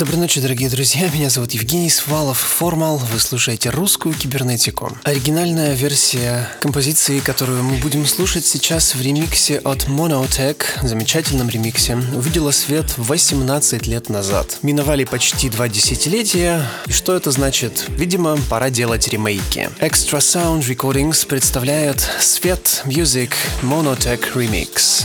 Доброй ночи, дорогие друзья. Меня зовут Евгений Свалов, Формал. Вы слушаете русскую кибернетику. Оригинальная версия композиции, которую мы будем слушать сейчас в ремиксе от Monotech, замечательном ремиксе, увидела свет 18 лет назад. Миновали почти два десятилетия. И что это значит? Видимо, пора делать ремейки. Extra Sound Recordings представляет Свет Music Monotech Remix.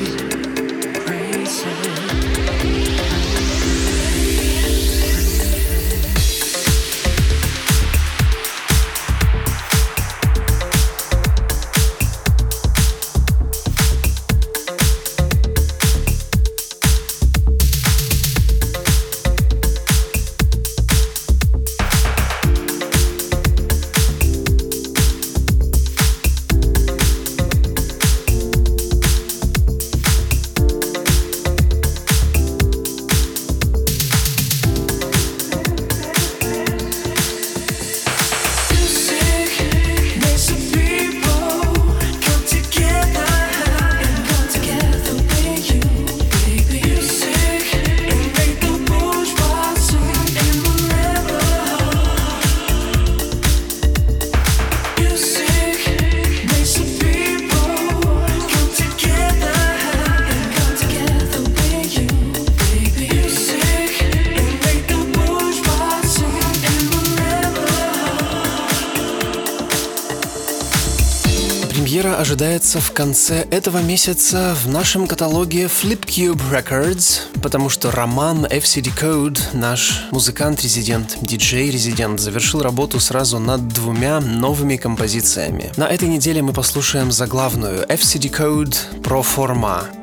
ожидается в конце этого месяца в нашем каталоге Flipcube Records, потому что Роман FCD Code, наш музыкант-резидент, диджей-резидент, завершил работу сразу над двумя новыми композициями. На этой неделе мы послушаем заглавную FCD Code Pro Forma.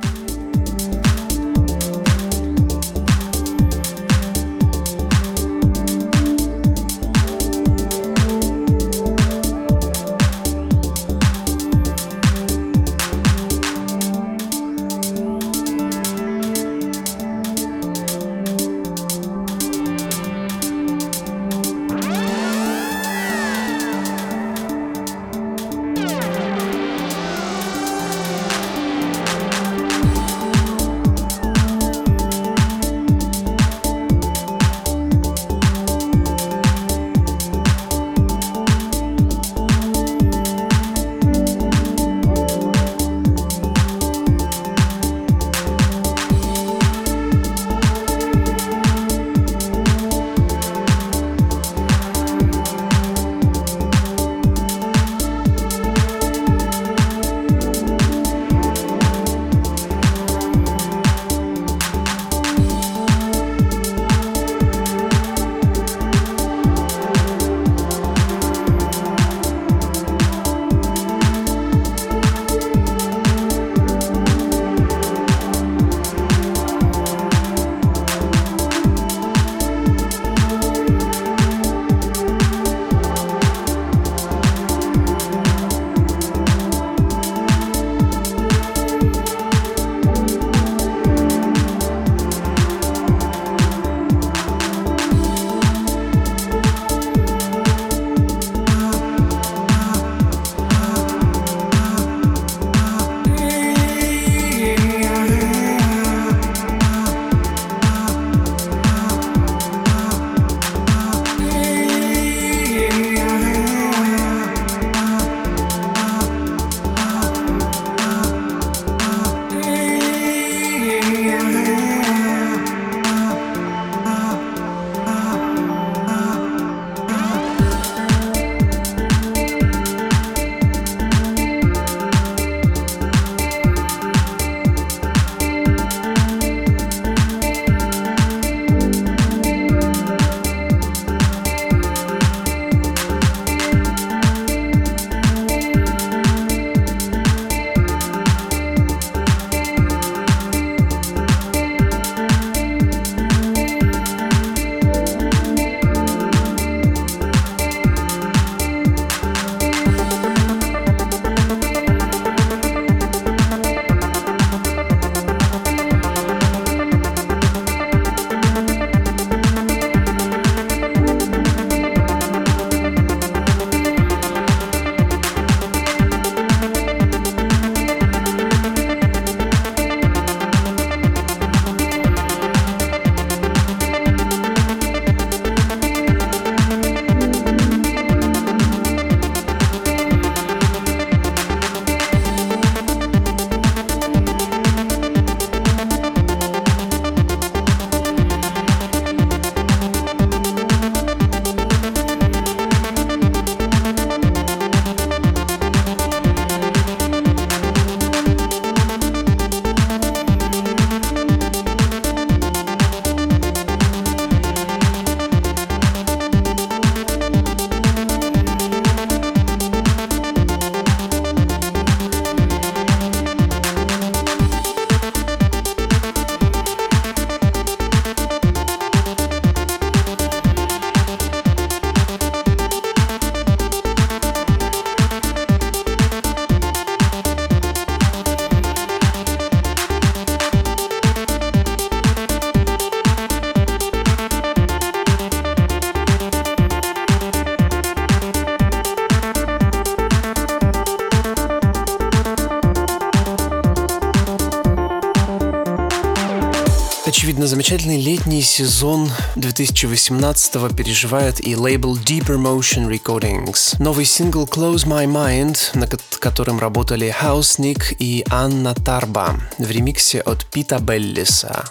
Замечательный летний сезон 2018 переживает и лейбл Deeper Motion Recordings. Новый сингл Close My Mind, над которым работали Хаусник и Анна Тарба в ремиксе от Пита Беллиса.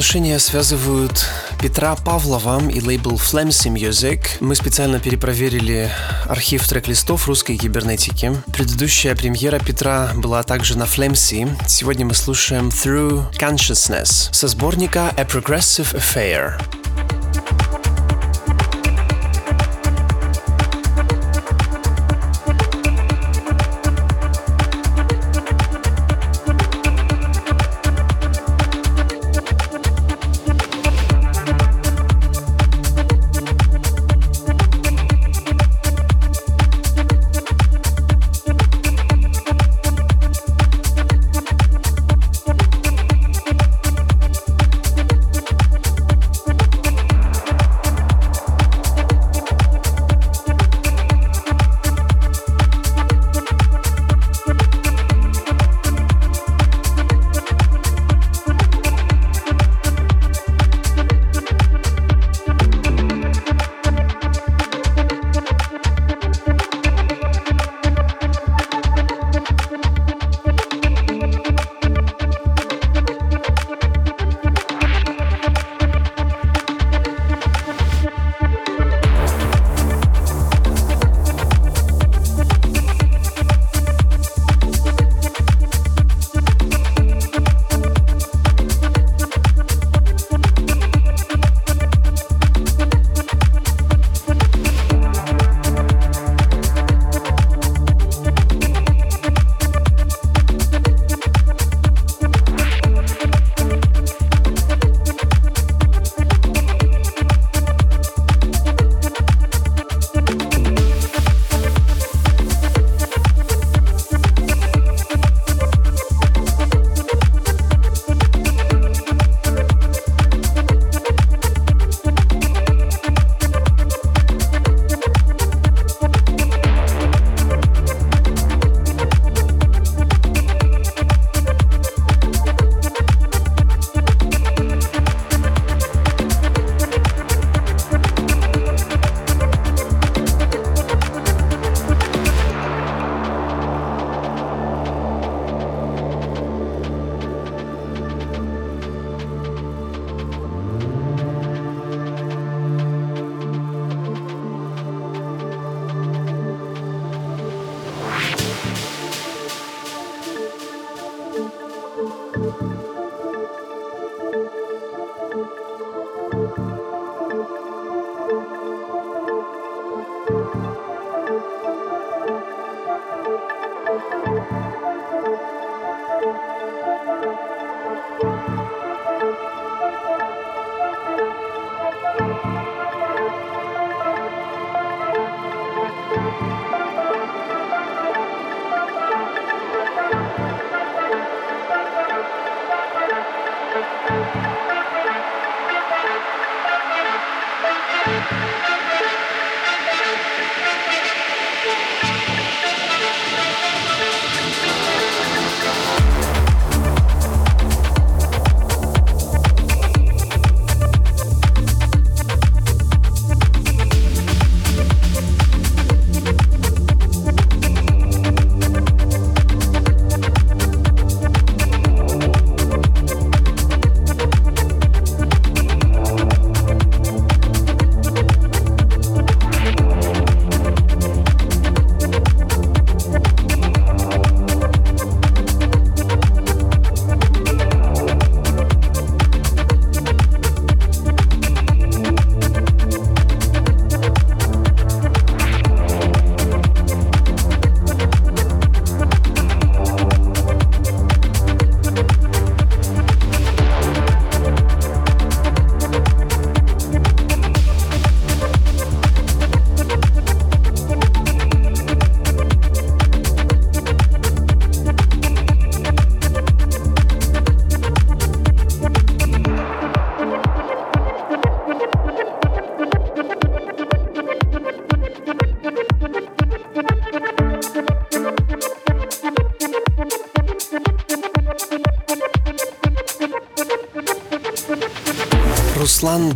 Отношения связывают Петра Павлова и лейбл Flamsy Music. Мы специально перепроверили архив трек-листов русской кибернетики. Предыдущая премьера Петра была также на Flamsy. Сегодня мы слушаем Through Consciousness со сборника A Progressive Affair.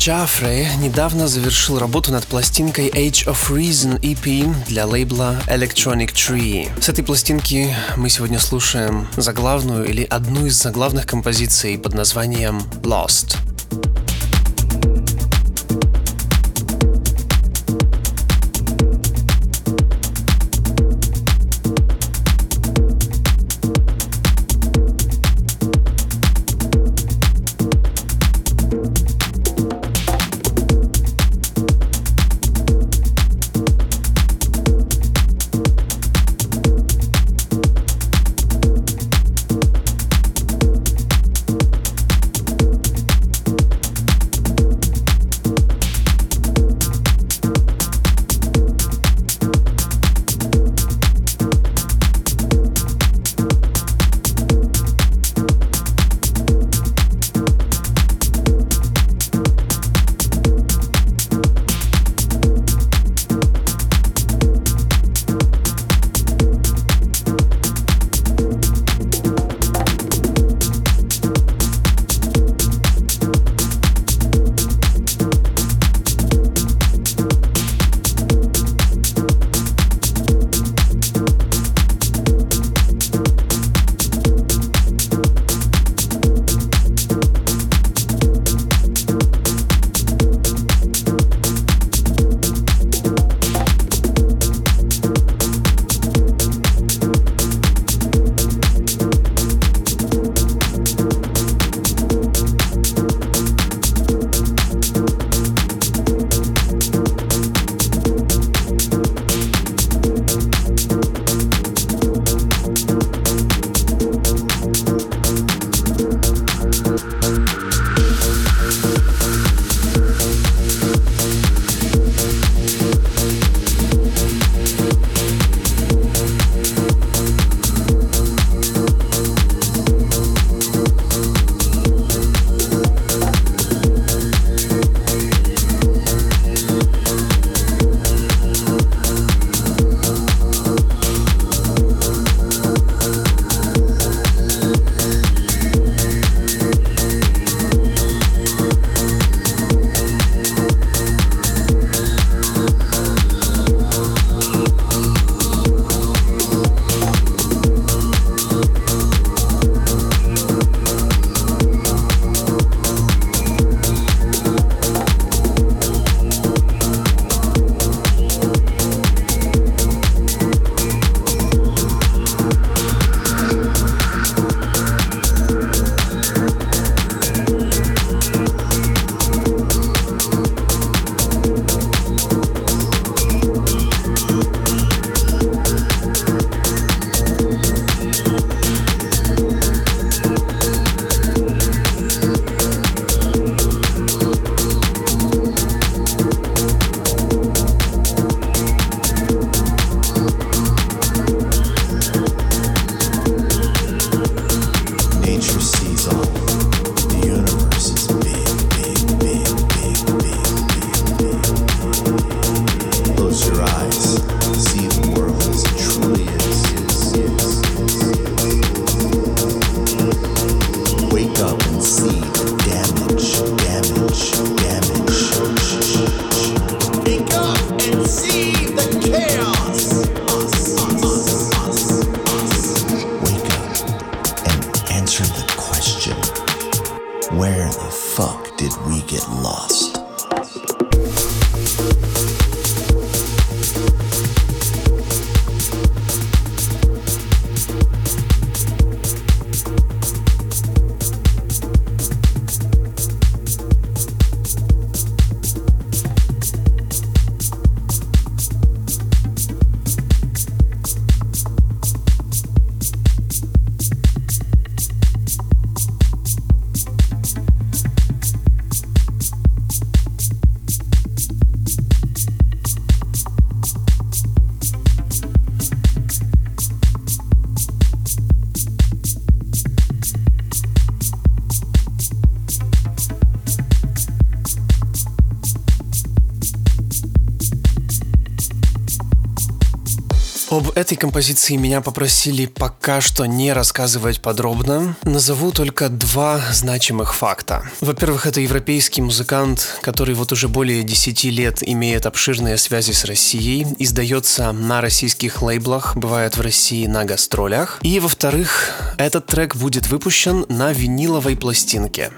Джафре недавно завершил работу над пластинкой Age of Reason EP для лейбла Electronic Tree. С этой пластинки мы сегодня слушаем заглавную или одну из заглавных композиций под названием Lost. Этой композиции меня попросили пока что не рассказывать подробно. Назову только два значимых факта. Во-первых, это европейский музыкант, который вот уже более 10 лет имеет обширные связи с Россией, издается на российских лейблах, бывает в России на гастролях. И во-вторых, этот трек будет выпущен на виниловой пластинке.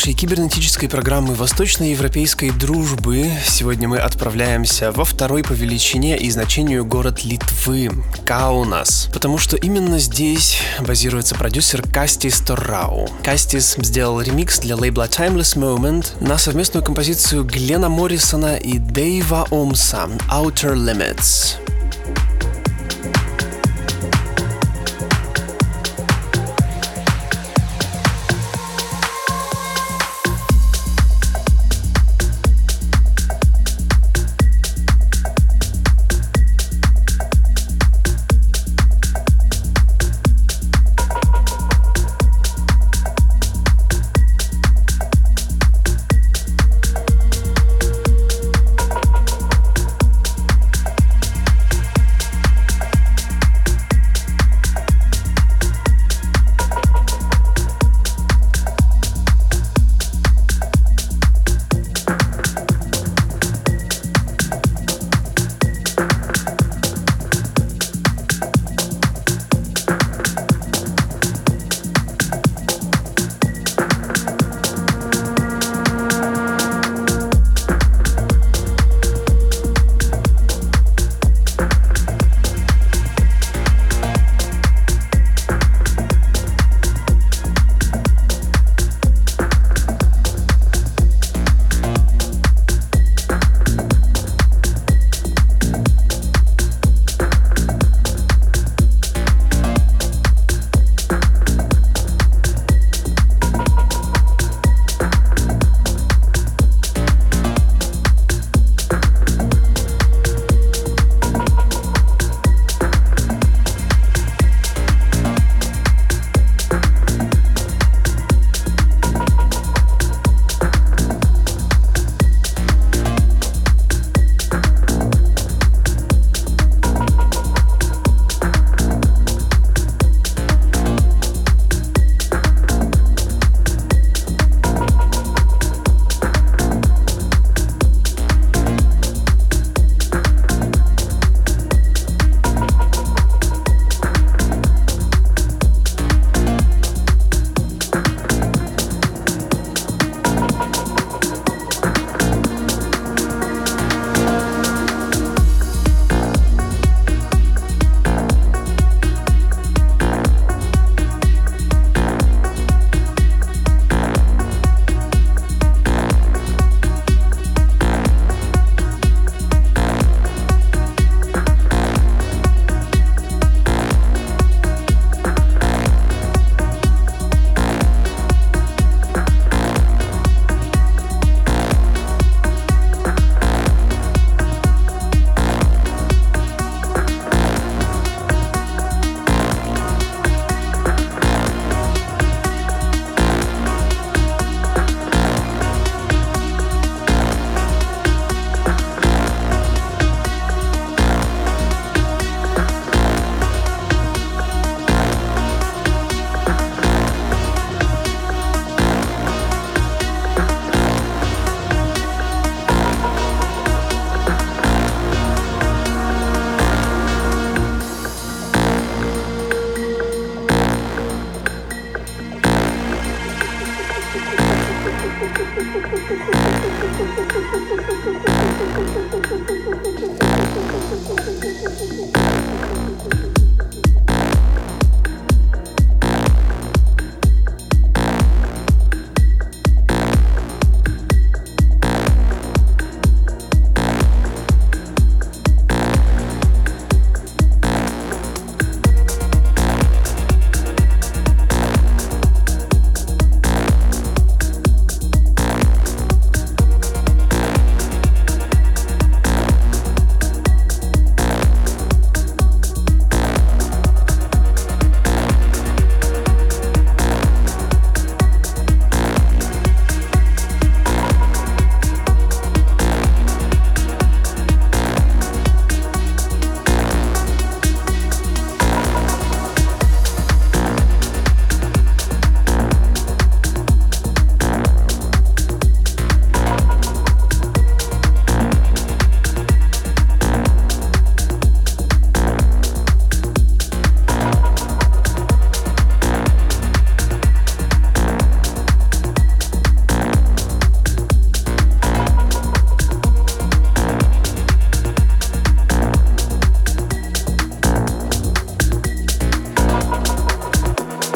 Нашей кибернетической программы Восточноевропейской дружбы сегодня мы отправляемся во второй по величине и значению город Литвы – Каунас. Потому что именно здесь базируется продюсер Кастис Торрау. Кастис сделал ремикс для лейбла Timeless Moment на совместную композицию Глена Моррисона и Дэйва Омса «Outer Limits».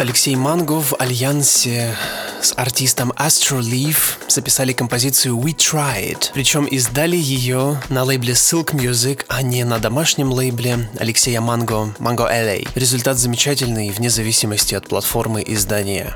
Алексей Манго в альянсе с артистом Astro Leaf записали композицию We Tried, причем издали ее на лейбле Silk Music, а не на домашнем лейбле Алексея Манго, Mango LA. Результат замечательный вне зависимости от платформы издания.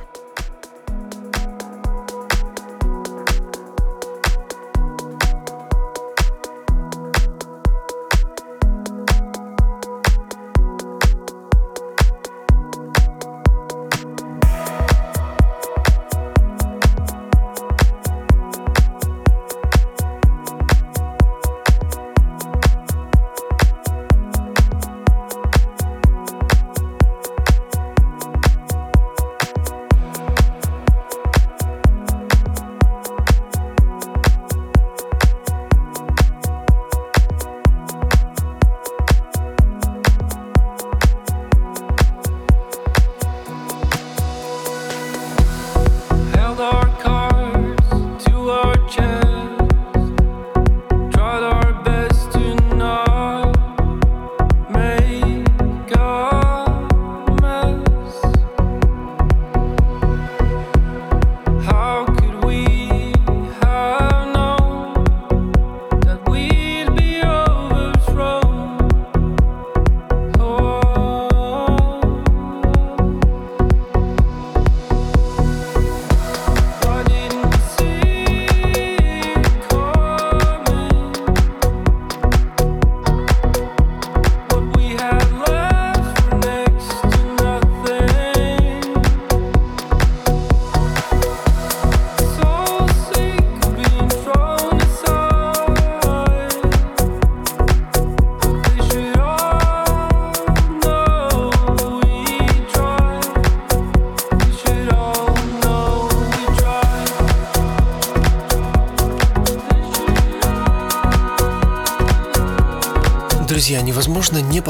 Не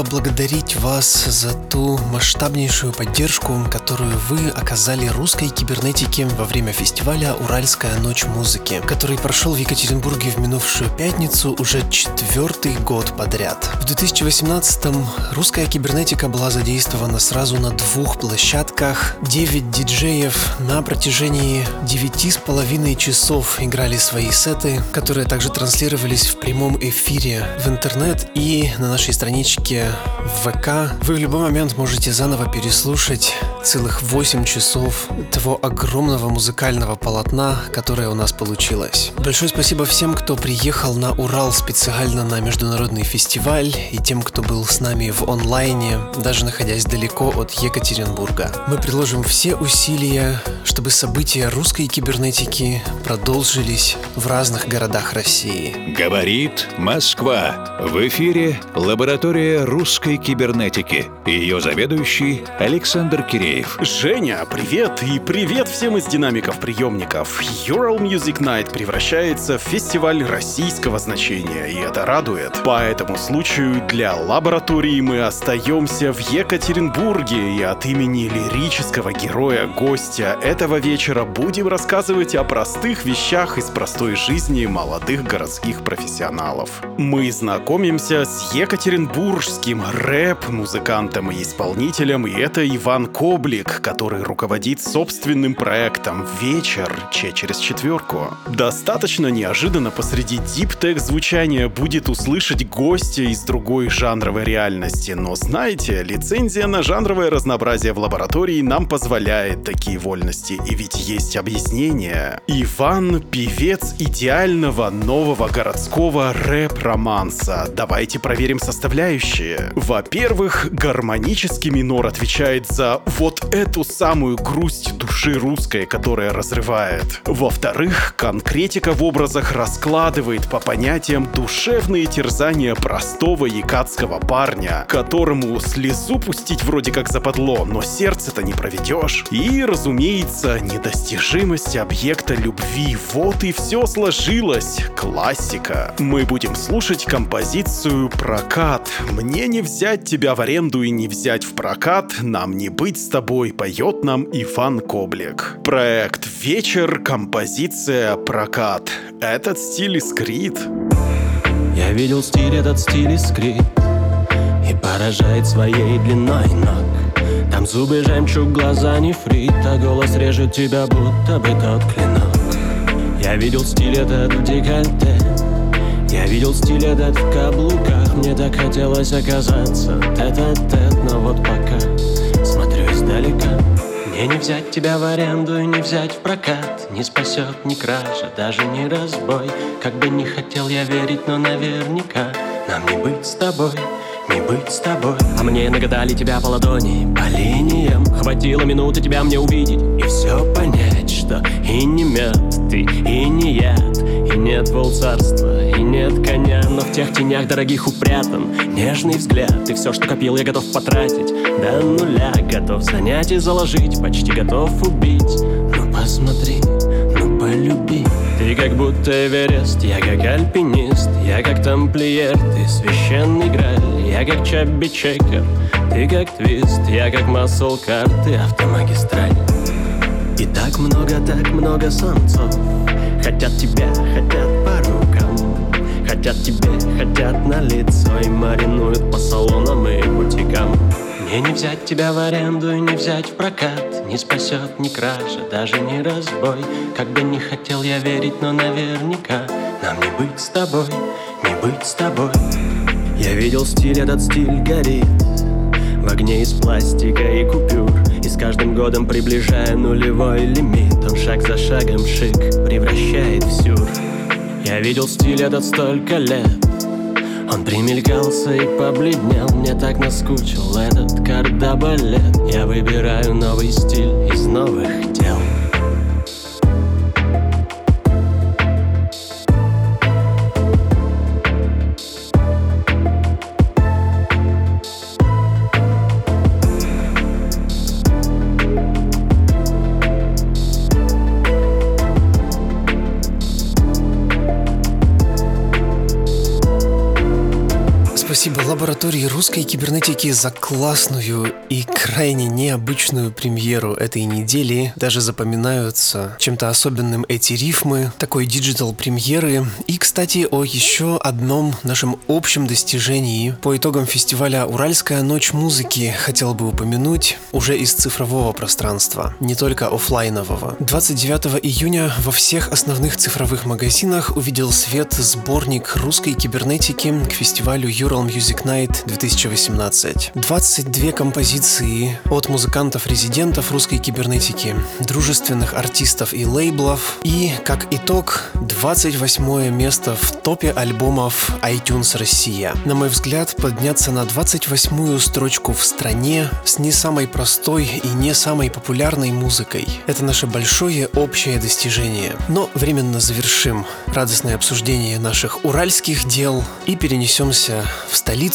поблагодарить вас за ту масштабнейшую поддержку, которую вы оказали русской кибернетике во время фестиваля «Уральская ночь музыки», который прошел в Екатеринбурге в минувшую пятницу уже четвертый год подряд. В 2018-м русская кибернетика была задействована сразу на двух площадках. Девять диджеев на протяжении девяти с половиной часов играли свои сеты, которые также транслировались в прямом эфире в интернет и на нашей страничке в ВК вы в любой момент можете заново переслушать целых 8 часов того огромного музыкального полотна, которое у нас получилось. Большое спасибо всем, кто приехал на Урал специально на международный фестиваль и тем, кто был с нами в онлайне, даже находясь далеко от Екатеринбурга. Мы приложим все усилия, чтобы события русской кибернетики продолжились в разных городах России. Говорит Москва. В эфире лаборатория русской кибернетики. Ее заведующий Александр Киреев. Женя, привет и привет всем из динамиков приемников. Ural Music Night превращается в фестиваль российского значения, и это радует. По этому случаю для лаборатории мы остаемся в Екатеринбурге, и от имени лирического героя-гостя этого вечера будем рассказывать о простых вещах из простой жизни молодых городских профессионалов. Мы знакомимся с екатеринбургским рэп-музыкантом и исполнителем, и это Иван Коблик, который руководит собственным проектом «Вечер» Че через четверку. Достаточно неожиданно посреди диптек звучания будет услышать гостя из другой жанровой реальности, но знаете, лицензия на жанровое разнообразие в лаборатории нам позволяет такие вольности, и ведь есть объяснение. Иван — певец идеального нового городского рэп-романса. Давайте проверим составляющие. Во-первых, гармонический минор отвечает за вот эту самую грусть души русской, которая разрывает. Во-вторых, конкретика в образах раскладывает по понятиям душевные терзания простого якатского парня, которому слезу пустить вроде как западло, но сердце-то не проведешь. И, разумеется, недостижимость объекта любви. Вот и все сложилось. Классика. Мы будем слушать композицию «Прокат». Мне не взять тебя в аренду и не взять в прокат, нам не быть с тобой, поет нам Иван Коблик. Проект «Вечер», композиция «Прокат». Этот стиль искрит. Я видел стиль, этот стиль искрит И поражает своей длиной ног Там зубы жемчуг, глаза нефрит А голос режет тебя, будто бы тот клинок Я видел стиль этот в декольте Я видел стиль этот в каблуках Мне так хотелось оказаться тет-а-тет Но вот пока издалека мне не взять тебя в аренду и не взять в прокат. Не спасет ни кража, даже не разбой. Как бы не хотел я верить, но наверняка. Нам не быть с тобой не быть с тобой. А мне нагадали тебя по ладони, по линиям. Хватило минуты тебя мне увидеть И все понять, что и не мед ты, и не яд. И нет волцарства, и нет коня Но в тех тенях дорогих упрятан Нежный взгляд, и все, что копил, я готов потратить До нуля. Готов занять и заложить Почти готов убить. Ну посмотри, ну полюби. Ты как будто Эверест, я как альпинист Я как тамплиер, ты священный граль Я как Чабби Чекер, ты как твист Я как масл карты, автомагистраль. И так много, так много самцов. Хотят тебя, хотят по рукам. Хотят тебе, хотят на лицо И маринуют по салонам и бутикам мне не взять тебя в аренду и не взять в прокат. Не спасет ни кража, даже не разбой. Как бы не хотел я верить, но наверняка. Нам не быть с тобой, не быть с тобой. Я видел стиль, этот стиль горит. В огне из пластика и купюр. И с каждым годом приближая нулевой лимит. Он шаг за шагом шик превращает в сюр. Я видел стиль этот столько лет он примелькался и побледнел. Мне так наскучил этот кардабалет. Я выбираю новый стиль из новых дел лаборатории русской кибернетики за классную и крайне необычную премьеру этой недели. Даже запоминаются чем-то особенным эти рифмы, такой digital премьеры. И, кстати, о еще одном нашем общем достижении. По итогам фестиваля «Уральская ночь музыки» хотел бы упомянуть уже из цифрового пространства, не только офлайнового. 29 июня во всех основных цифровых магазинах увидел свет сборник русской кибернетики к фестивалю Ural Music Night 2018. 22 композиции от музыкантов-резидентов русской кибернетики, дружественных артистов и лейблов. И, как итог, 28 место в топе альбомов iTunes Россия. На мой взгляд, подняться на 28-ю строчку в стране с не самой простой и не самой популярной музыкой. Это наше большое общее достижение. Но временно завершим радостное обсуждение наших уральских дел и перенесемся в столицу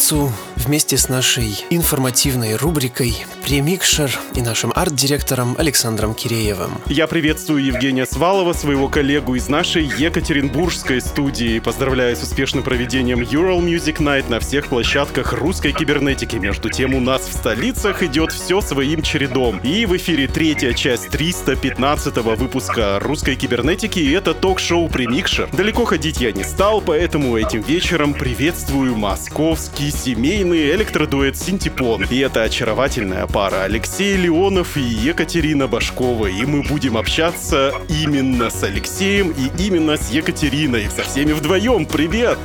вместе с нашей информативной рубрикой «Премикшер» и нашим арт-директором Александром Киреевым. Я приветствую Евгения Свалова, своего коллегу из нашей Екатеринбургской студии. Поздравляю с успешным проведением Ural Music Night на всех площадках русской кибернетики. Между тем, у нас в столицах идет все своим чередом. И в эфире третья часть 315 выпуска русской кибернетики, и это ток-шоу «Премикшер». Далеко ходить я не стал, поэтому этим вечером приветствую московский семейный электродуэт «Синтепон». И это очаровательная пара Алексей Леонов и Екатерина Башкова. И мы будем общаться именно с Алексеем и именно с Екатериной. Со всеми вдвоем. Привет!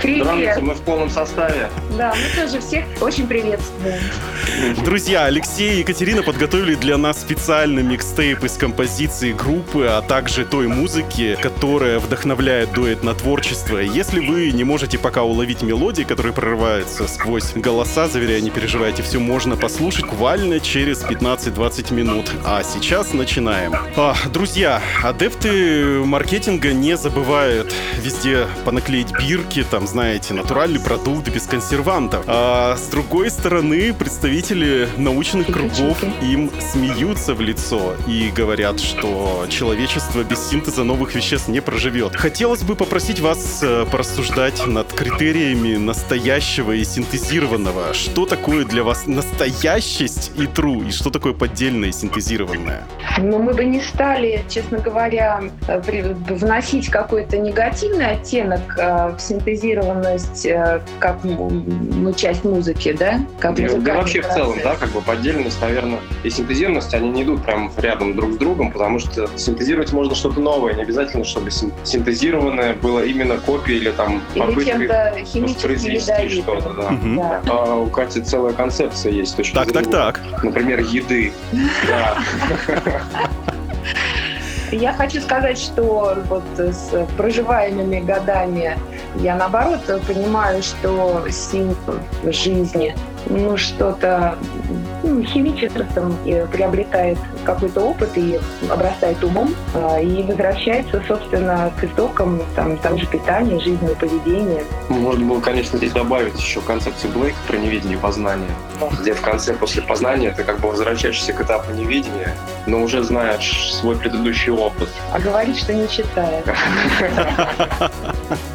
Привет! Здравствуйте, мы в полном составе. Да, мы тоже всех очень приветствуем. Друзья, Алексей и Екатерина подготовили для нас специальный микстейп из композиции группы, а также той музыки, которая вдохновляет дуэт на творчество. Если вы не можете пока уловить мелодии, которые прорываются сквозь голоса, заверяю, не переживайте, все можно послушать буквально через 15-20 минут. А сейчас начинаем. А, друзья, адепты маркетинга не забывают везде понаклеить бирки, там, знаете, натуральный продукт без консервантов. А с другой стороны, представители научных кругов им смеются в лицо и говорят, что человечество без синтеза новых веществ не проживет. Хотелось бы попросить вас э, порассуждать над критериями настоящего и синтезированного. Что такое для вас настоящесть и true, и что такое поддельное и синтезированное? Но мы бы не стали, честно говоря, э, вносить какой-то негативный оттенок э, в синтезированность э, как ну, часть музыки, да? Как Да, да музыкальный вообще в целом, процесс. да, как бы поддельность, наверное, и синтезированность, они не идут прям рядом друг с другом, потому что синтезировать можно что-то новое, не обязательно, чтобы син- синтезированное было именно копией или там Или попыткой чем-то химически воспроизвести. Что-то, да. Да. А у Кати целая концепция есть. с точки Так, так, зрения, так. Например, еды. Да. Я хочу сказать, что вот с проживаемыми годами я наоборот понимаю, что в жизни ну, что-то ну, химическим э, приобретает какой-то опыт и обрастает умом, а, и возвращается, собственно, к истокам там, там же питания, жизни и поведения. Можно было, конечно, здесь добавить еще концепцию Блейка про невидение и познание, где в конце, после познания, ты как бы возвращаешься к этапу невидения, но уже знаешь свой предыдущий опыт. А говорит, что не читает.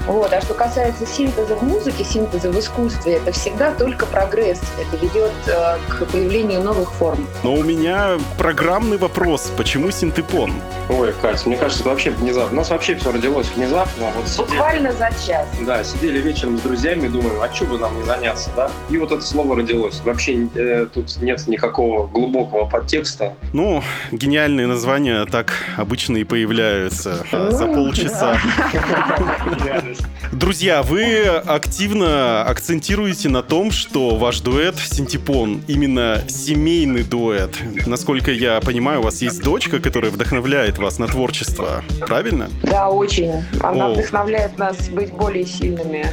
Вот. А что касается синтеза в музыке, синтеза в искусстве, это всегда только прогресс. Это ведет э, к появлению новых форм. Но у меня программный вопрос. Почему синтепон? Ой, Катя, мне кажется, это вообще внезапно. У нас вообще все родилось внезапно. Вот сидели, Буквально за час. да, сидели вечером с друзьями и думаем, а что бы нам не заняться, да? И вот это слово родилось. Вообще э, тут нет никакого глубокого подтекста. Ну, гениальные названия так обычно и появляются а, за полчаса. Друзья, вы активно акцентируете на том, что ваш дуэт Синтепон именно семейный дуэт. Насколько я понимаю, у вас есть дочка, которая вдохновляет вас на творчество. Правильно? Да, очень. Она О. вдохновляет нас быть более сильными.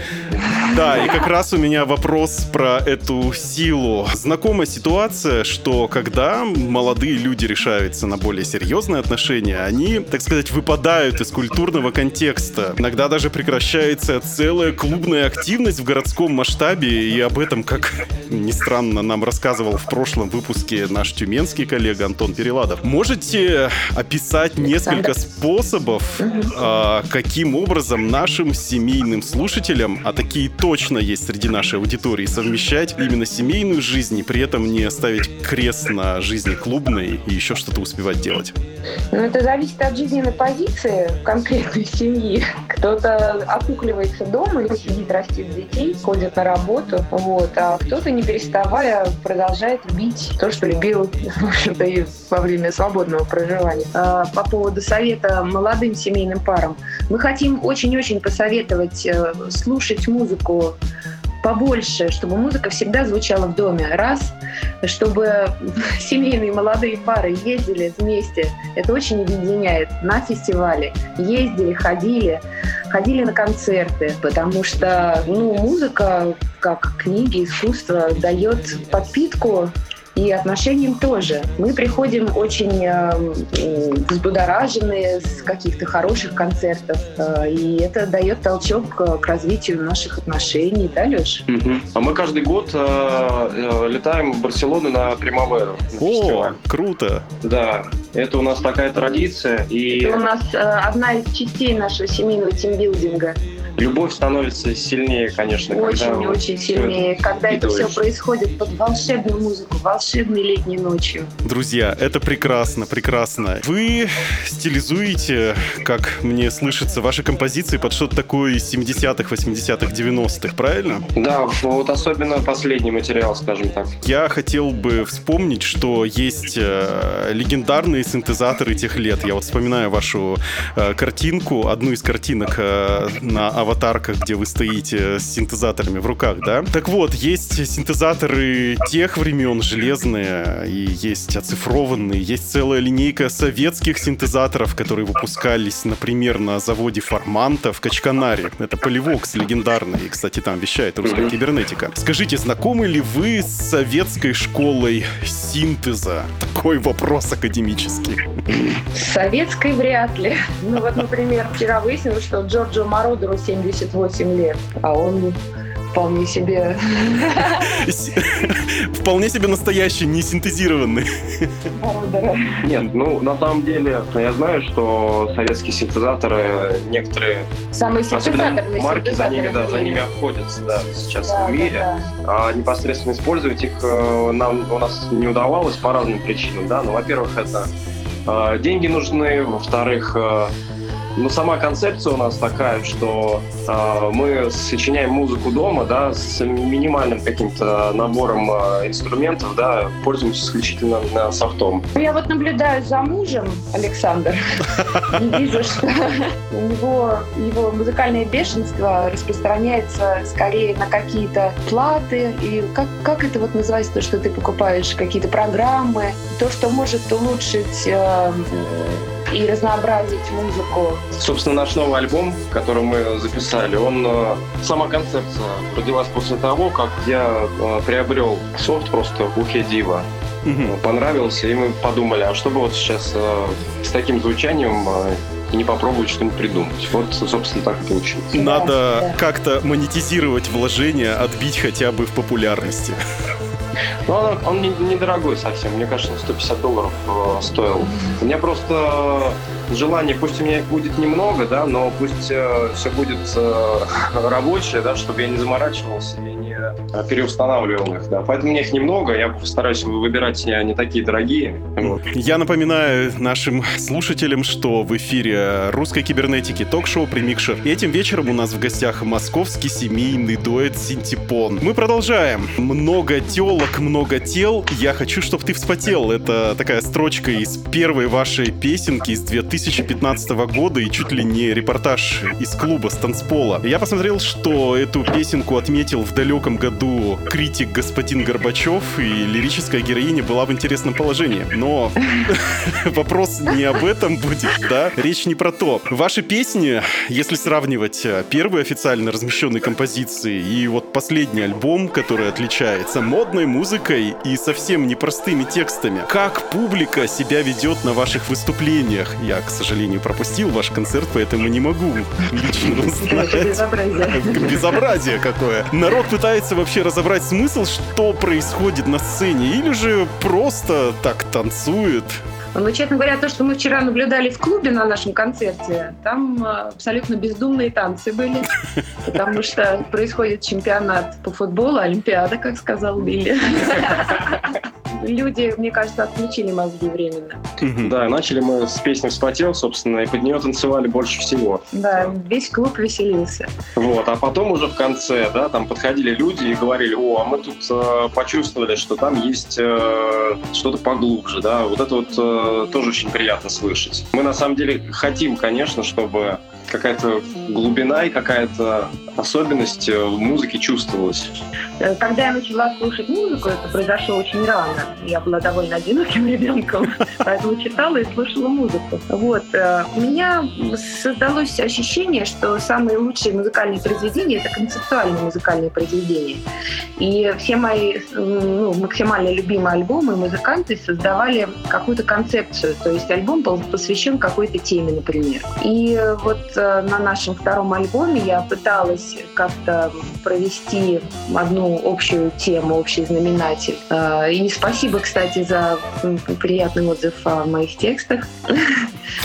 Да, и как раз у меня вопрос про эту силу. Знакома ситуация, что когда молодые люди решаются на более серьезные отношения, они, так сказать, выпадают из культурного контекста. Иногда даже прекращается целая клубная активность в городском масштабе, и об этом, как ни странно, нам рассказывал в прошлом выпуске наш тюменский коллега Антон Переладов. Можете описать несколько способов, а, каким образом нашим семейным слушателям, а такие точно есть среди нашей аудитории, совмещать именно семейную жизнь и при этом не ставить крест на жизни клубной и еще что-то успевать делать. Но это зависит от жизненной позиции конкретной семьи. Кто-то окукливается дома или сидит, растит детей, ходит на работу, вот, а кто-то, не переставая, продолжает любить то, что любил, в общем-то, и во время свободного проживания. А, По поводу совета молодым семейным парам. Мы хотим очень-очень посоветовать э, слушать музыку побольше, чтобы музыка всегда звучала в доме. Раз, чтобы семейные молодые пары ездили вместе. Это очень объединяет. На фестивале ездили, ходили, ходили на концерты, потому что ну, музыка, как книги, искусство, дает подпитку и отношениям тоже. Мы приходим очень э, взбудораженные с каких-то хороших концертов, э, и это дает толчок к развитию наших отношений, да, Леш? А мы каждый год э, э, летаем в Барселону на Примаверу. О, фестиваль. круто! Да, это у нас такая традиция, и Это у нас э, одна из частей нашего семейного тимбилдинга. Любовь становится сильнее, конечно, когда Очень-очень всё сильнее. Когда это все происходит под волшебную музыку, волшебной летней ночью. Друзья, это прекрасно, прекрасно. Вы стилизуете, как мне слышится, ваши композиции под что-то такое из 70-х, 80-х, 90-х, правильно? Да, вот особенно последний материал, скажем так. Я хотел бы вспомнить, что есть э, легендарные синтезаторы тех лет. Я вот вспоминаю вашу э, картинку, одну из картинок э, на аватарках, где вы стоите с синтезаторами в руках, да? Так вот, есть синтезаторы тех времен, железные, и есть оцифрованные, есть целая линейка советских синтезаторов, которые выпускались, например, на заводе Форманта в Качканаре. Это Поливокс легендарный, и, кстати, там вещает русская кибернетика. Скажите, знакомы ли вы с советской школой синтеза? Такой вопрос академический. Советской вряд ли. Ну вот, например, вчера выяснилось, что Джорджо Мородеру 78 лет, а он вполне себе Вполне себе настоящий, не синтезированный. Нет, ну, на самом деле, я знаю, что советские синтезаторы, некоторые, Самый особенно синтезаторный марки за ними, да, за ними обходятся, да, сейчас в мире. А непосредственно использовать их э, нам у нас не удавалось по разным причинам, да. Ну, во-первых, это э, деньги нужны, во-вторых, э, Ну, сама концепция у нас такая, что э, мы сочиняем музыку дома, да, с минимальным каким-то набором э, инструментов, да, пользуемся исключительно на софтом. Я вот наблюдаю за мужем, Александр, и вижу, что у него его музыкальное бешенство распространяется скорее на какие-то платы, и как, как это вот называется, то, что ты покупаешь, какие-то программы, то, что может улучшить э, и разнообразить музыку. Собственно, наш новый альбом, который мы записали, он э, сама концепция родилась после того, как я э, приобрел софт просто у Дива. Мгм. Понравился, и мы подумали, а что бы вот сейчас э, с таким звучанием не попробовать что-нибудь придумать. Вот, собственно, так и получилось. Надо да. как-то монетизировать вложения, отбить хотя бы в популярности. Ну, он, он не- недорогой совсем, мне кажется, он 150 долларов э, стоил. У меня просто желание, пусть у меня их будет немного, да, но пусть все будет э, рабочее, да, чтобы я не заморачивался э, переустанавливал их, да. Поэтому у меня их немного, я постараюсь выбирать не, не такие дорогие. Я напоминаю нашим слушателям, что в эфире русской кибернетики ток-шоу «Примикшер». И этим вечером у нас в гостях московский семейный дуэт «Синтепон». Мы продолжаем. Много телок, много тел. Я хочу, чтобы ты вспотел. Это такая строчка из первой вашей песенки из 2015 года и чуть ли не репортаж из клуба с танцпола. Я посмотрел, что эту песенку отметил в далеком году критик господин Горбачев, и лирическая героиня была в интересном положении. Но вопрос не об этом будет, да? Речь не про то. Ваши песни, если сравнивать э, первые официально размещенные композиции и вот последний альбом, который отличается модной музыкой и совсем непростыми текстами, как публика себя ведет на ваших выступлениях? Я, к сожалению, пропустил ваш концерт, поэтому не могу лично узнать. безобразие. Безобразие какое. Народ пытается вообще разобрать смысл, что происходит на сцене, или же просто так танцует. Ну, честно говоря, то, что мы вчера наблюдали в клубе на нашем концерте, там э, абсолютно бездумные танцы были, потому что происходит чемпионат по футболу, Олимпиада, как сказал Билли. Люди, мне кажется, отключили мозги временно. Да, начали мы с песни «Вспотел», собственно, и под нее танцевали больше всего. Да, весь клуб веселился. Вот, а потом уже в конце, да, там подходили люди и говорили, о, а мы тут э, почувствовали, что там есть э, что-то поглубже, да, вот это вот э, тоже очень приятно слышать. Мы на самом деле хотим, конечно, чтобы какая-то глубина и какая-то особенность э, в музыке чувствовалась. Э, Когда я начала слушать музыку, это произошло очень рано. Я была довольно одиноким ребенком, поэтому читала и слушала музыку. Вот. э, У меня создалось ощущение, что самые лучшие музыкальные произведения — это концептуальные музыкальные произведения. И все мои ну, максимально любимые альбомы музыканты создавали какую-то концепцию. То есть альбом был посвящен какой-то теме, например. И вот на нашем втором альбоме я пыталась как-то провести одну общую тему, общий знаменатель. Э, И спасибо, кстати, за приятный отзыв о моих текстах.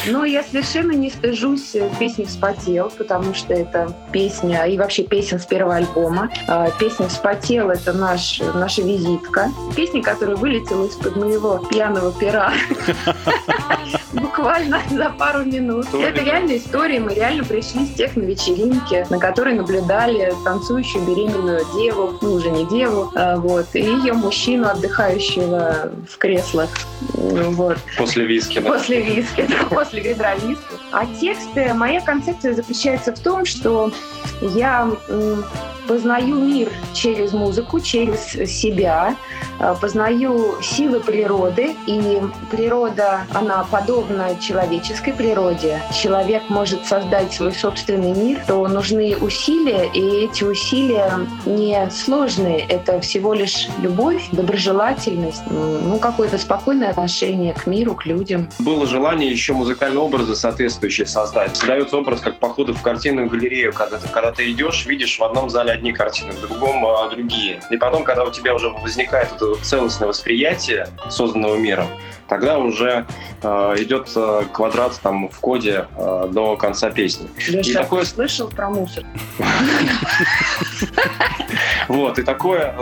Но я совершенно не стыжусь песни «Вспотел», потому что это песня, и вообще песен с первого альбома. А, Песня «Вспотел» — это наш, наша визитка. Песня, которая вылетела из-под моего пьяного пера буквально за пару минут. Это реальная история. Мы реально пришли с тех на вечеринке, на которой наблюдали танцующую беременную деву, ну уже не деву, а, вот, и ее мужчину, отдыхающего в креслах. Вот. После виски, да. После виски, да, после ведра виски. А тексты, моя концепция заключается в том, что я познаю мир через музыку, через себя, э, познаю силы природы, и природа, она подобна человеческой природе. Человек может создать свой собственный мир, то нужны усилия, и эти усилия не сложные, это всего лишь любовь, доброжелательность, м, ну, какое-то спокойное отношение к миру, к людям. Было желание еще музыкальные образы соответствующие создать. Создается образ как походы в картинную галерею, когда ты, когда ты идешь, видишь в одном зале одни картины, в другом а, другие. И потом, когда у тебя уже возникает это целостное восприятие созданного мира, тогда уже э, идет э, квадрат там в коде э, до конца песни. Леша, такое- ты слышал про мусор? Вот, и такое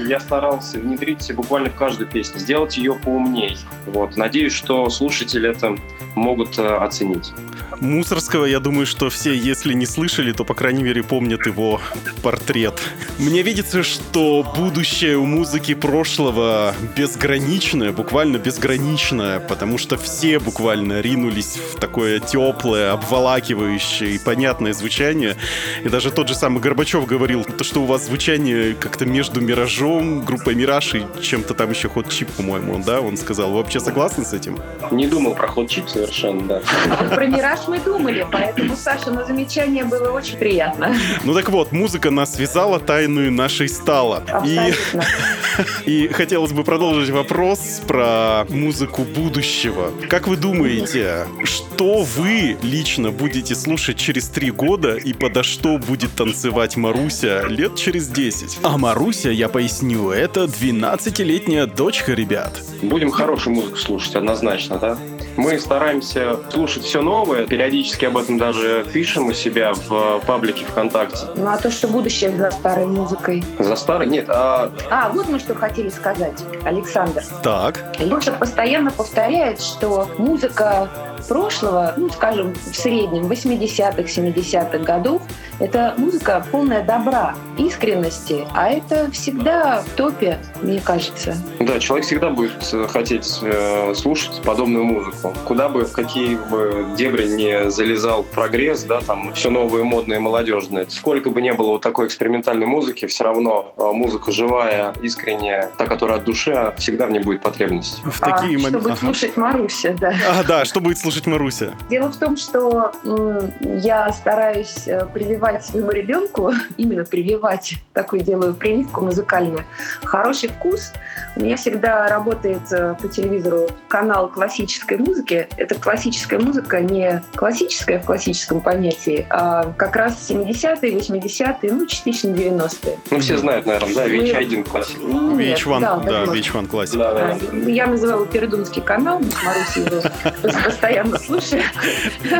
я старался внедрить буквально в каждую песню, сделать ее поумней. Вот, надеюсь, что слушатели это могут э, оценить. Мусорского, я думаю, что все, если не слышали, то, по крайней мере, помнят его портрет. Мне видится, что будущее у музыки прошлого безграничное, буквально безграничное, потому что все буквально ринулись в такое теплое, обволакивающее и понятное звучание. И даже тот же самый Горбачев говорил, то, что у вас звучание как-то между «Миражом», группой «Мираж» и чем-то там еще «Ход Чип», по-моему, да, он сказал. Вы вообще согласны с этим? Не думал про «Ход Чип» совершенно, да. Про «Мираж» мы думали, поэтому, Саша, на замечание было очень приятно. Ну так вот, музыка нас связала, тайную нашей стала. И, и хотелось бы продолжить вопрос про музыку будущего. Как вы думаете, что вы лично будете слушать через три года и подо что будет танцевать Маруся лет через десять? А Маруся, я поясню, это 12-летняя дочка, ребят. Будем хорошую музыку слушать, однозначно, да? Мы стараемся слушать все новое, периодически об этом даже пишем у себя в паблике ВКонтакте. Ну а то, что будущее за старой музыкой? За старой? Нет, а... А, вот мы что хотели сказать, Александр. Так. Леша постоянно повторяет, что музыка прошлого, ну, скажем, в среднем 80-х, 70-х годов, это музыка полная добра, искренности, а это всегда в топе, мне кажется. Да, человек всегда будет э, хотеть э, слушать подобную музыку. Куда бы, в какие бы дебри не залезал прогресс, да, там все новое, модное, молодежное. Сколько бы не было вот такой экспериментальной музыки, все равно э, музыка живая, искренняя, та, которая от души, а всегда в ней будет потребность. В такие а, моменты. Чтобы ага. слушать Маруся, да. А, да, что будет слушать Маруся? Дело в том, что я стараюсь э, прививать своему ребенку, именно прививать, такую делаю прививку музыкальную, хороший вкус. У меня всегда работает э, по телевизору канал классической музыки. Это классическая музыка не классическая в классическом понятии, а как раз 70-е, 80-е, ну, частично 90-е. Ну, все знают, наверное, да, VH1 классик. VH1, да, да VH1 классик. Да, да. Я называла Передумский канал, Марусей его постоянно слушаем.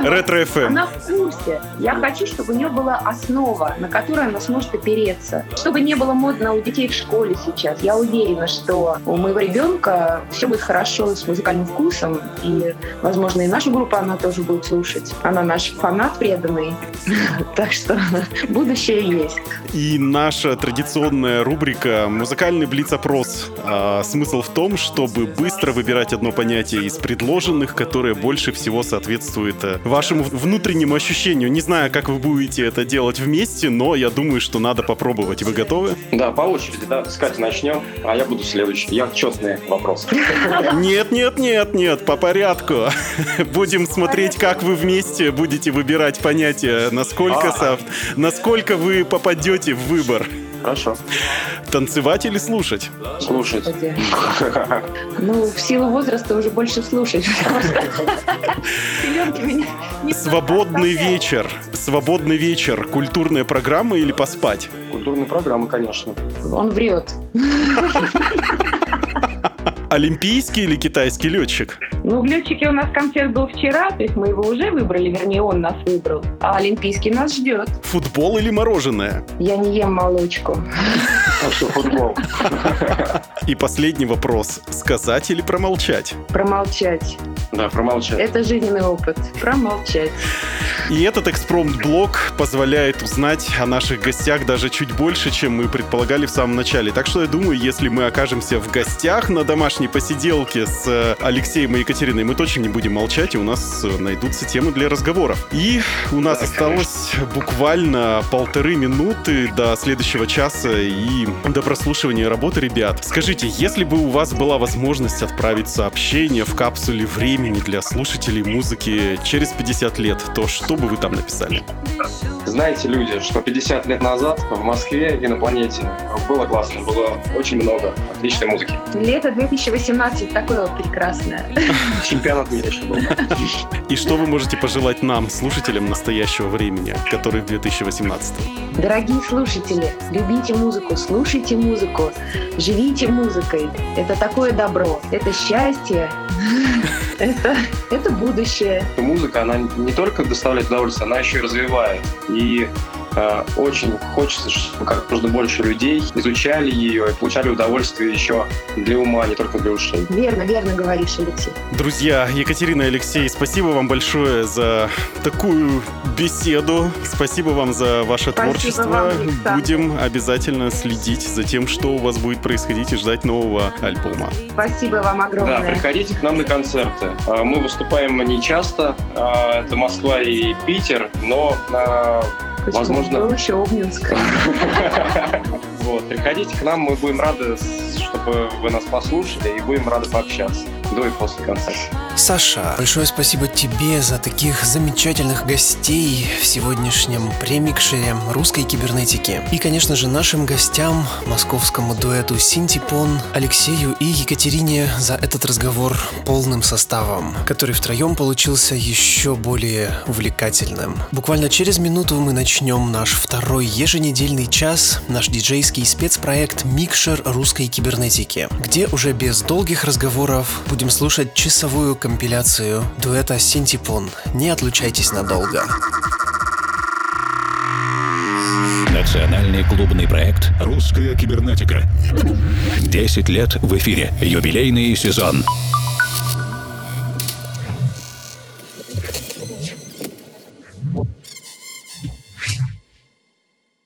Ретро FM. Она в курсе. Я хочу, чтобы у нее была основа, на которой она сможет опереться. Чтобы не было модно у детей в школе сейчас. Я уверена, что у моего ребенка все будет хорошо с музыкальным вкусом. И, возможно, и нашу группу она тоже будет слушать. Она наш фанат преданный. Так что будущее есть. И наша традиционная рубрика «Музыкальный блиц-опрос». А, смысл в том, чтобы быстро выбирать одно понятие из предложенных, которое больше всего соответствует э, вашему внутреннему ощущению. Не знаю, как вы будете это делать вместе, но я думаю, что надо попробовать. Вы готовы? Да, по очереди, да. С Катей начнем, а я буду следующий. Я четный вопрос. Нет, нет, нет, нет, по порядку. Будем смотреть, как вы вместе будете выбирать понятие, насколько, софт, насколько вы попадете в выбор. Хорошо. Танцевать или слушать? Слушать. Ну, в силу возраста уже больше слушать. Свободный вечер. Свободный вечер. Культурная программа или поспать? Культурная программа, конечно. Он врет. Олимпийский или китайский летчик? Ну, в летчике у нас концерт был вчера, то есть мы его уже выбрали, вернее, он нас выбрал. А Олимпийский нас ждет. Футбол или мороженое? Я не ем молочку. А что, футбол? И последний вопрос. Сказать или промолчать? Промолчать. Да, промолчать. Это жизненный опыт. Промолчать. И этот экспромт-блог позволяет узнать о наших гостях даже чуть больше, чем мы предполагали в самом начале. Так что я думаю, если мы окажемся в гостях на домашней посиделке с э, Алексеем и Екатериной, мы точно не будем молчать, и у нас э, найдутся темы для разговоров. И у нас да, осталось конечно. буквально полторы минуты до следующего часа и до прослушивания работы ребят. Скажите, если бы у вас была возможность отправить сообщение в капсуле времени для слушателей музыки через 50 лет, то что бы вы там написали? Знаете, люди, что 50 лет назад в Москве и на планете было классно, было очень много отличной музыки. Лето 2018 такое прекрасное. Чемпионат мира еще был. И что вы можете пожелать нам, слушателям настоящего времени, который в 2018? Дорогие слушатели, любите музыку, слушайте музыку, живите музыкой. Это такое добро, это счастье, это, это будущее. Музыка, она не только доставляет удовольствие, она еще и развивает. И очень хочется, чтобы как можно больше людей изучали ее и получали удовольствие еще для ума, не только для ушей. Верно, верно говоришь, Алексей. Друзья, Екатерина и Алексей, спасибо вам большое за такую беседу. Спасибо вам за ваше Спасибо творчество. вам, Александр. Будем обязательно следить за тем, что у вас будет происходить и ждать нового альбома. Спасибо вам Да, огромное. приходите к нам на концерты. А, Мы выступаем не часто, а, это Москва и Питер, но Почему? возможно- Был еще Обнинск. вот, приходите к нам, мы будем рады, чтобы вы нас послушали и будем рады пообщаться до и после концерта. Саша, большое спасибо тебе за таких замечательных гостей в сегодняшнем премикшере русской кибернетики. И, конечно же, нашим гостям, московскому дуэту Синтипон, Алексею и Екатерине за этот разговор полным составом, который втроем получился еще более увлекательным. Буквально через минуту мы начнем наш второй еженедельный час, наш диджейский спецпроект «Микшер русской кибернетики», где уже без долгих разговоров будем слушать часовую компиляцию дуэта Синтипон. Не отлучайтесь надолго. Национальный клубный проект «Русская кибернетика». 10 лет в эфире. Юбилейный сезон.